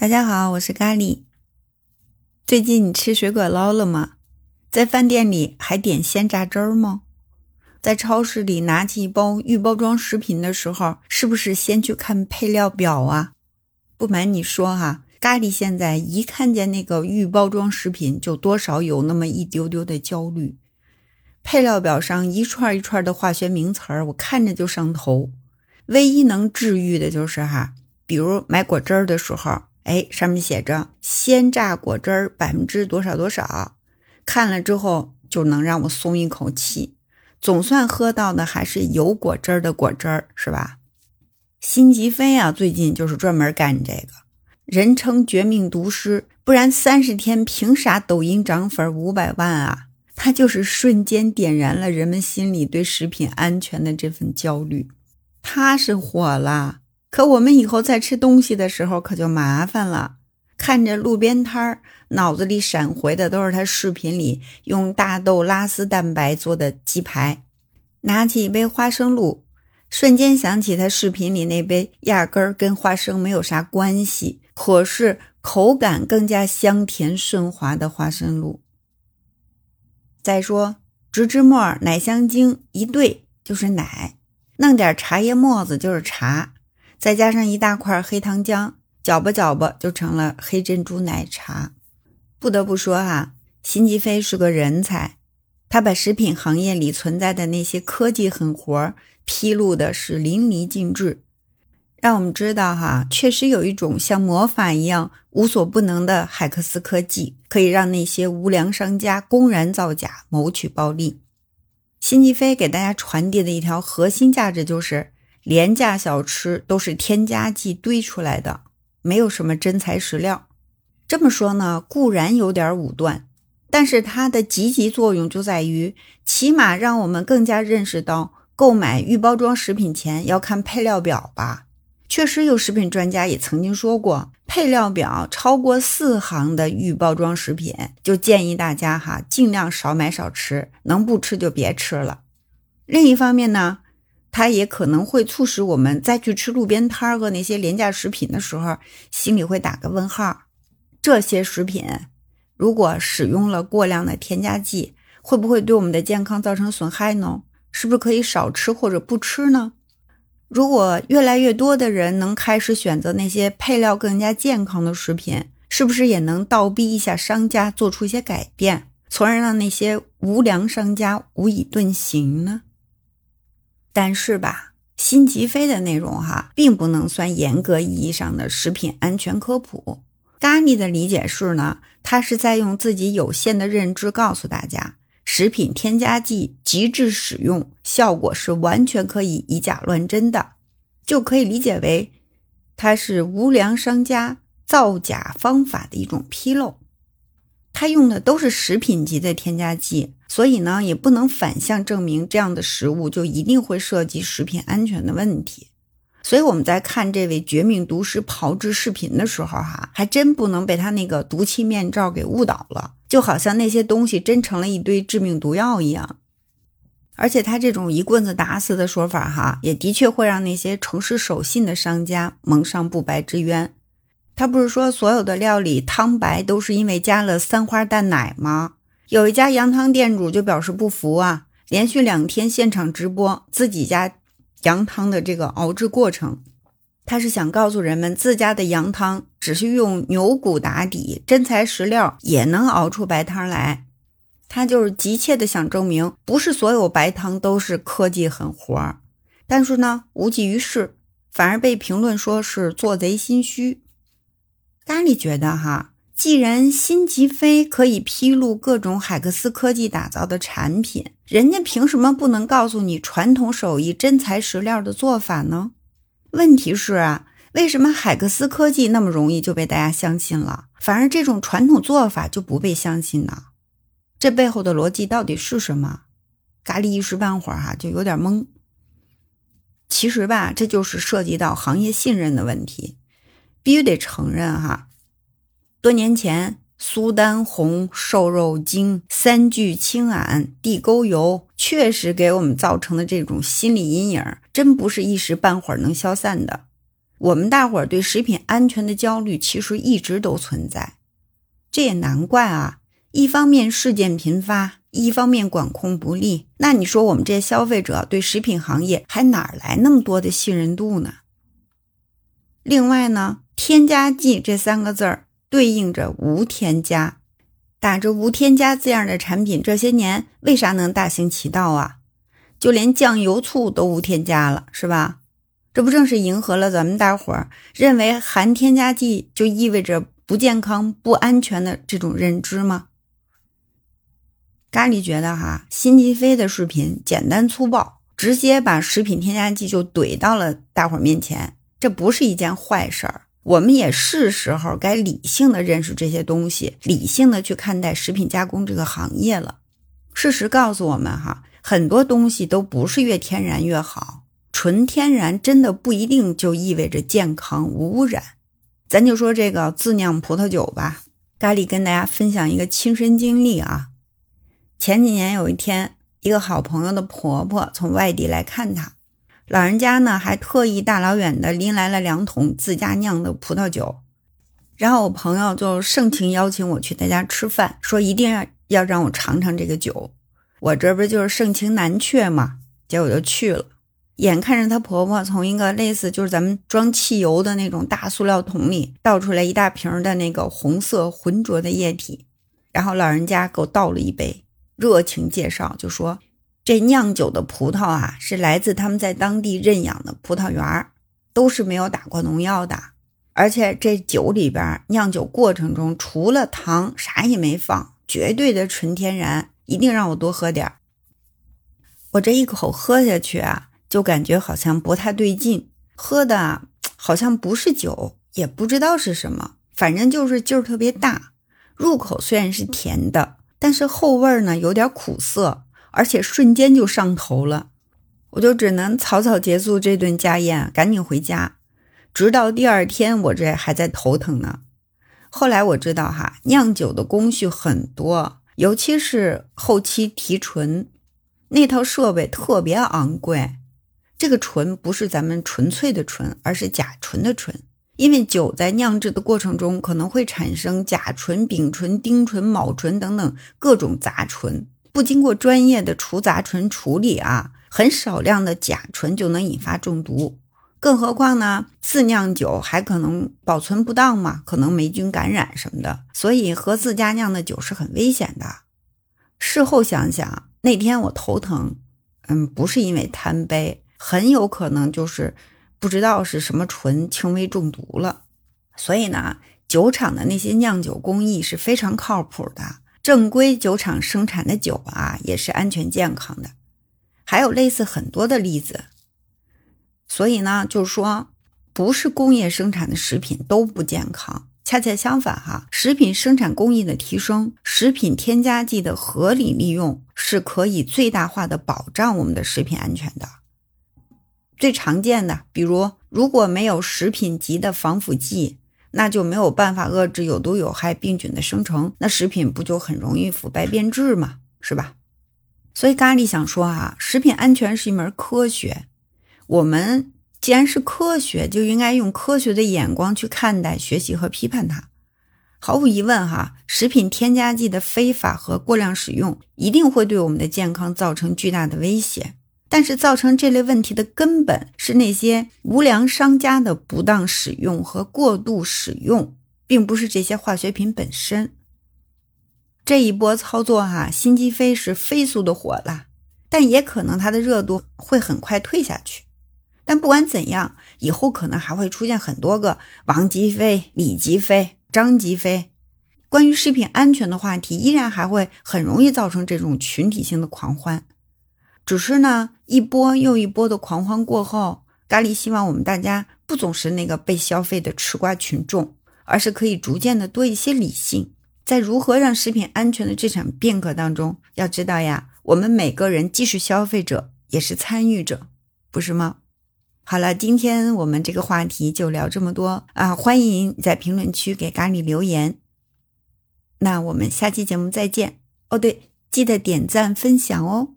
大家好，我是咖喱。最近你吃水果捞了吗？在饭店里还点鲜榨汁儿吗？在超市里拿起一包预包装食品的时候，是不是先去看配料表啊？不瞒你说哈，咖喱现在一看见那个预包装食品，就多少有那么一丢丢的焦虑。配料表上一串一串的化学名词儿，我看着就上头。唯一能治愈的就是哈，比如买果汁儿的时候。哎，上面写着鲜榨果汁儿百分之多少多少，看了之后就能让我松一口气，总算喝到的还是有果汁儿的果汁儿，是吧？辛吉飞啊，最近就是专门干这个，人称绝命毒师，不然三十天凭啥抖音涨粉五百万啊？他就是瞬间点燃了人们心里对食品安全的这份焦虑，他是火了。可我们以后在吃东西的时候可就麻烦了。看着路边摊儿，脑子里闪回的都是他视频里用大豆拉丝蛋白做的鸡排。拿起一杯花生露，瞬间想起他视频里那杯压根儿跟花生没有啥关系，可是口感更加香甜顺滑的花生露。再说植脂末、奶香精一兑就是奶，弄点茶叶沫子就是茶。再加上一大块黑糖浆，搅吧搅吧就成了黑珍珠奶茶。不得不说哈，辛吉飞是个人才，他把食品行业里存在的那些科技狠活披露的是淋漓尽致，让我们知道哈，确实有一种像魔法一样无所不能的海克斯科技，可以让那些无良商家公然造假，谋取暴利。辛吉飞给大家传递的一条核心价值就是。廉价小吃都是添加剂堆出来的，没有什么真材实料。这么说呢，固然有点武断，但是它的积极作用就在于，起码让我们更加认识到，购买预包装食品前要看配料表吧。确实有食品专家也曾经说过，配料表超过四行的预包装食品，就建议大家哈尽量少买少吃，能不吃就别吃了。另一方面呢。它也可能会促使我们再去吃路边摊儿和那些廉价食品的时候，心里会打个问号：这些食品如果使用了过量的添加剂，会不会对我们的健康造成损害呢？是不是可以少吃或者不吃呢？如果越来越多的人能开始选择那些配料更加健康的食品，是不是也能倒逼一下商家做出一些改变，从而让那些无良商家无以遁形呢？但是吧，辛吉飞的内容哈，并不能算严格意义上的食品安全科普。咖喱的理解是呢，他是在用自己有限的认知告诉大家，食品添加剂极致使用效果是完全可以以假乱真的，就可以理解为，它是无良商家造假方法的一种纰漏。他用的都是食品级的添加剂。所以呢，也不能反向证明这样的食物就一定会涉及食品安全的问题。所以我们在看这位绝命毒师炮制视频的时候，哈，还真不能被他那个毒气面罩给误导了，就好像那些东西真成了一堆致命毒药一样。而且他这种一棍子打死的说法，哈，也的确会让那些诚实守信的商家蒙上不白之冤。他不是说所有的料理汤白都是因为加了三花淡奶吗？有一家羊汤店主就表示不服啊，连续两天现场直播自己家羊汤的这个熬制过程，他是想告诉人们，自家的羊汤只是用牛骨打底，真材实料也能熬出白汤来。他就是急切的想证明，不是所有白汤都是科技狠活儿。但是呢，无济于事，反而被评论说是做贼心虚。咖喱觉得哈。既然辛吉飞可以披露各种海克斯科技打造的产品，人家凭什么不能告诉你传统手艺真材实料的做法呢？问题是啊，为什么海克斯科技那么容易就被大家相信了，反而这种传统做法就不被相信呢？这背后的逻辑到底是什么？咖喱一时半会儿哈就有点懵。其实吧，这就是涉及到行业信任的问题，必须得承认哈。多年前，苏丹红、瘦肉精、三聚氰胺、地沟油，确实给我们造成的这种心理阴影，真不是一时半会儿能消散的。我们大伙儿对食品安全的焦虑其实一直都存在，这也难怪啊。一方面事件频发，一方面管控不力，那你说我们这些消费者对食品行业还哪来那么多的信任度呢？另外呢，添加剂这三个字儿对应着无添加，打着无添加字样的产品，这些年为啥能大行其道啊？就连酱油醋都无添加了，是吧？这不正是迎合了咱们大伙儿认为含添加剂就意味着不健康、不安全的这种认知吗？咖喱觉得哈，辛吉飞的视频简单粗暴，直接把食品添加剂就怼到了大伙儿面前，这不是一件坏事儿。我们也是时候该理性的认识这些东西，理性的去看待食品加工这个行业了。事实告诉我们哈，很多东西都不是越天然越好。纯天然真的不一定就意味着健康无污染，咱就说这个自酿葡萄酒吧。咖喱跟大家分享一个亲身经历啊。前几年有一天，一个好朋友的婆婆从外地来看她，老人家呢还特意大老远的拎来了两桶自家酿的葡萄酒，然后我朋友就盛情邀请我去他家吃饭，说一定要要让我尝尝这个酒。我这不就是盛情难却嘛，结果就去了。眼看着她婆婆从一个类似就是咱们装汽油的那种大塑料桶里倒出来一大瓶的那个红色浑浊的液体，然后老人家给我倒了一杯，热情介绍就说：“这酿酒的葡萄啊，是来自他们在当地认养的葡萄园儿，都是没有打过农药的，而且这酒里边酿酒过程中除了糖啥也没放，绝对的纯天然，一定让我多喝点儿我这一口喝下去啊。就感觉好像不太对劲，喝的好像不是酒，也不知道是什么，反正就是劲儿特别大。入口虽然是甜的，但是后味呢有点苦涩，而且瞬间就上头了。我就只能草草结束这顿家宴，赶紧回家。直到第二天，我这还在头疼呢。后来我知道哈，酿酒的工序很多，尤其是后期提纯，那套设备特别昂贵。这个醇不是咱们纯粹的醇，而是甲醇的醇。因为酒在酿制的过程中可能会产生甲醇、丙醇、丁醇、卯醇等等各种杂醇，不经过专业的除杂醇处理啊，很少量的甲醇就能引发中毒。更何况呢，自酿酒还可能保存不当嘛，可能霉菌感染什么的。所以喝自家酿的酒是很危险的。事后想想，那天我头疼，嗯，不是因为贪杯。很有可能就是不知道是什么醇，轻微中毒了。所以呢，酒厂的那些酿酒工艺是非常靠谱的，正规酒厂生产的酒啊，也是安全健康的。还有类似很多的例子。所以呢，就是说，不是工业生产的食品都不健康，恰恰相反哈，食品生产工艺的提升，食品添加剂的合理利用，是可以最大化的保障我们的食品安全的。最常见的，比如如果没有食品级的防腐剂，那就没有办法遏制有毒有害病菌的生成，那食品不就很容易腐败变质吗？是吧？所以咖喱想说啊，食品安全是一门科学，我们既然是科学，就应该用科学的眼光去看待、学习和批判它。毫无疑问，哈，食品添加剂的非法和过量使用一定会对我们的健康造成巨大的威胁。但是，造成这类问题的根本是那些无良商家的不当使用和过度使用，并不是这些化学品本身。这一波操作，哈，辛吉飞是飞速的火了，但也可能它的热度会很快退下去。但不管怎样，以后可能还会出现很多个王吉飞、李吉飞、张吉飞。关于食品安全的话题，依然还会很容易造成这种群体性的狂欢。只是呢，一波又一波的狂欢过后，咖喱希望我们大家不总是那个被消费的吃瓜群众，而是可以逐渐的多一些理性。在如何让食品安全的这场变革当中，要知道呀，我们每个人既是消费者，也是参与者，不是吗？好了，今天我们这个话题就聊这么多啊！欢迎在评论区给咖喱留言。那我们下期节目再见哦，对，记得点赞分享哦。